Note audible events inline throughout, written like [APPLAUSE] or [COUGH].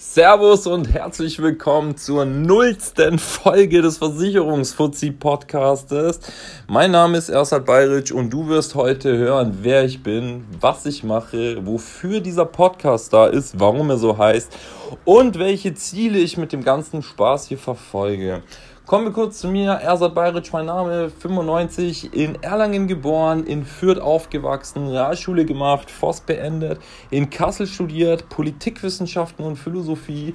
Servus und herzlich willkommen zur nullsten Folge des Versicherungsfuzzi Podcastes. Mein Name ist Ersat Bayric und du wirst heute hören, wer ich bin, was ich mache, wofür dieser Podcast da ist, warum er so heißt und welche Ziele ich mit dem ganzen Spaß hier verfolge. Kommen wir kurz zu mir. Ersat Bayric, mein Name, 95, in Erlangen geboren, in Fürth aufgewachsen, Realschule gemacht, Voss beendet, in Kassel studiert, Politikwissenschaften und Philosophie.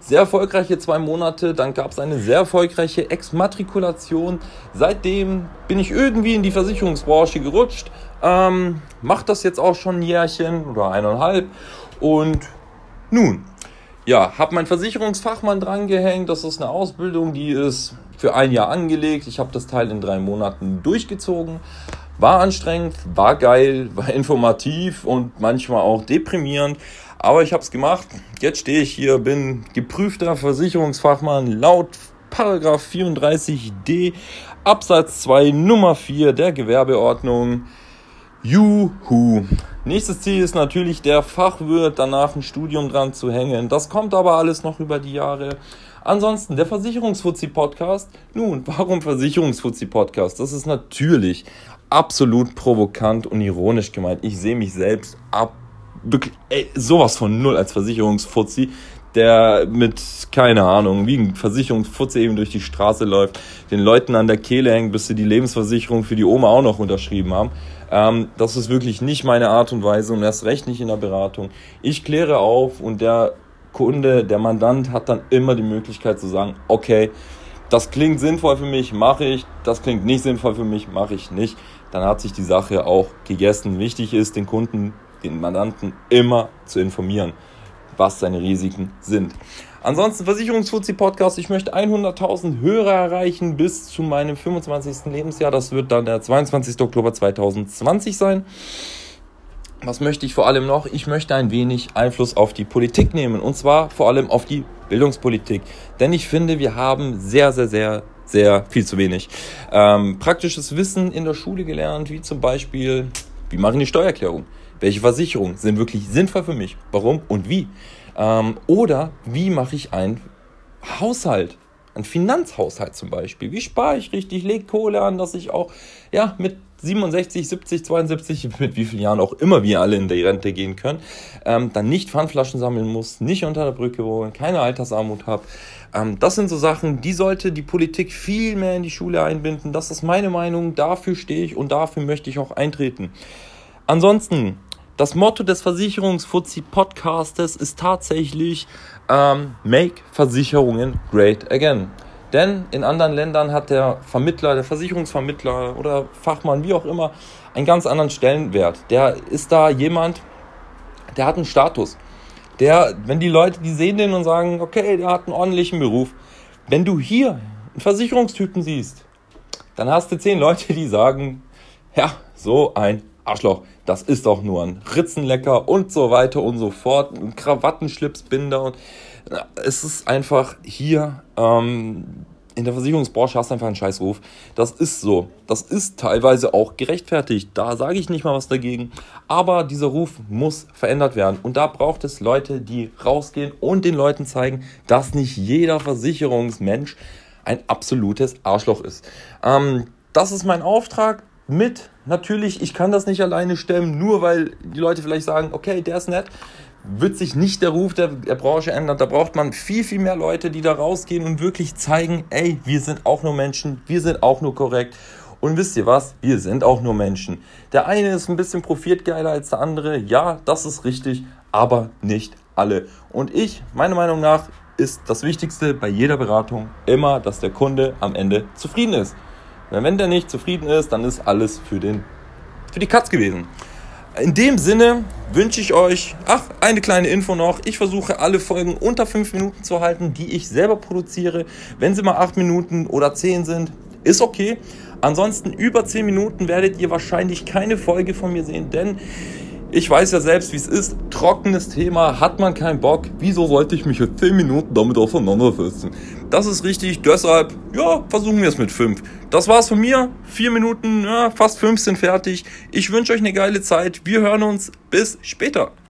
Sehr erfolgreiche zwei Monate, dann gab es eine sehr erfolgreiche Exmatrikulation. Seitdem bin ich irgendwie in die Versicherungsbranche gerutscht, ähm, mache das jetzt auch schon ein Jährchen oder eineinhalb und nun, ja, habe meinen Versicherungsfachmann drangehängt. Das ist eine Ausbildung, die ist für ein Jahr angelegt. Ich habe das Teil in drei Monaten durchgezogen. War anstrengend, war geil, [LAUGHS] war informativ und manchmal auch deprimierend. Aber ich habe es gemacht. Jetzt stehe ich hier, bin geprüfter Versicherungsfachmann laut Paragraph 34d Absatz 2 Nummer 4 der Gewerbeordnung. Juhu. Nächstes Ziel ist natürlich der Fachwirt, danach ein Studium dran zu hängen. Das kommt aber alles noch über die Jahre. Ansonsten der Versicherungsfuzzi-Podcast. Nun, warum Versicherungsfuzzi-Podcast? Das ist natürlich absolut provokant und ironisch gemeint. Ich sehe mich selbst ab, wirklich, ey, sowas von null als Versicherungsfuzzi der mit, keine Ahnung, wie ein Versicherungsfutze eben durch die Straße läuft, den Leuten an der Kehle hängt, bis sie die Lebensversicherung für die Oma auch noch unterschrieben haben. Ähm, das ist wirklich nicht meine Art und Weise und erst recht nicht in der Beratung. Ich kläre auf und der Kunde, der Mandant hat dann immer die Möglichkeit zu sagen, okay, das klingt sinnvoll für mich, mache ich, das klingt nicht sinnvoll für mich, mache ich nicht. Dann hat sich die Sache auch gegessen. Wichtig ist, den Kunden, den Mandanten immer zu informieren was seine Risiken sind. Ansonsten Versicherungsfuzzi Podcast. Ich möchte 100.000 Hörer erreichen bis zu meinem 25. Lebensjahr. Das wird dann der 22. Oktober 2020 sein. Was möchte ich vor allem noch? Ich möchte ein wenig Einfluss auf die Politik nehmen und zwar vor allem auf die Bildungspolitik. Denn ich finde, wir haben sehr, sehr, sehr, sehr viel zu wenig ähm, praktisches Wissen in der Schule gelernt, wie zum Beispiel, wie mache ich eine Steuererklärung? Welche Versicherungen sind wirklich sinnvoll für mich? Warum und wie? Ähm, oder wie mache ich einen Haushalt? Ein Finanzhaushalt zum Beispiel. Wie spare ich richtig? Lege Kohle an, dass ich auch ja, mit 67, 70, 72, mit wie vielen Jahren auch immer wir alle in die Rente gehen können, ähm, dann nicht Pfandflaschen sammeln muss, nicht unter der Brücke wohnen, keine Altersarmut habe. Ähm, das sind so Sachen, die sollte die Politik viel mehr in die Schule einbinden. Das ist meine Meinung, dafür stehe ich und dafür möchte ich auch eintreten. Ansonsten, das Motto des Versicherungsfuzzi-Podcastes ist tatsächlich ähm, Make Versicherungen Great Again. Denn in anderen Ländern hat der Vermittler, der Versicherungsvermittler oder Fachmann, wie auch immer, einen ganz anderen Stellenwert. Der ist da jemand, der hat einen Status. Der, wenn die Leute, die sehen den und sagen, okay, der hat einen ordentlichen Beruf. Wenn du hier einen Versicherungstypen siehst, dann hast du zehn Leute, die sagen, ja, so ein Arschloch, das ist doch nur ein Ritzenlecker und so weiter und so fort, ein Krawattenschlipsbinder und es ist einfach hier ähm, in der Versicherungsbranche hast du einfach einen Scheißruf. Das ist so. Das ist teilweise auch gerechtfertigt. Da sage ich nicht mal was dagegen. Aber dieser Ruf muss verändert werden. Und da braucht es Leute, die rausgehen und den Leuten zeigen, dass nicht jeder Versicherungsmensch ein absolutes Arschloch ist. Ähm, das ist mein Auftrag mit. Natürlich, ich kann das nicht alleine stemmen, nur weil die Leute vielleicht sagen, okay, der ist nett, wird sich nicht der Ruf der, der Branche ändern. Da braucht man viel, viel mehr Leute, die da rausgehen und wirklich zeigen, ey, wir sind auch nur Menschen, wir sind auch nur korrekt. Und wisst ihr was? Wir sind auch nur Menschen. Der eine ist ein bisschen profitgeiler als der andere. Ja, das ist richtig, aber nicht alle. Und ich, meiner Meinung nach, ist das Wichtigste bei jeder Beratung immer, dass der Kunde am Ende zufrieden ist. Wenn der nicht zufrieden ist, dann ist alles für, den, für die Katz gewesen. In dem Sinne wünsche ich euch, ach, eine kleine Info noch. Ich versuche alle Folgen unter 5 Minuten zu halten, die ich selber produziere. Wenn sie mal 8 Minuten oder 10 sind, ist okay. Ansonsten über 10 Minuten werdet ihr wahrscheinlich keine Folge von mir sehen, denn ich weiß ja selbst, wie es ist. Trockenes Thema, hat man keinen Bock. Wieso sollte ich mich für 10 Minuten damit auseinandersetzen? Das ist richtig, deshalb, ja, versuchen wir es mit 5. Das war's von mir. 4 Minuten, ja, fast 5 sind fertig. Ich wünsche euch eine geile Zeit. Wir hören uns. Bis später.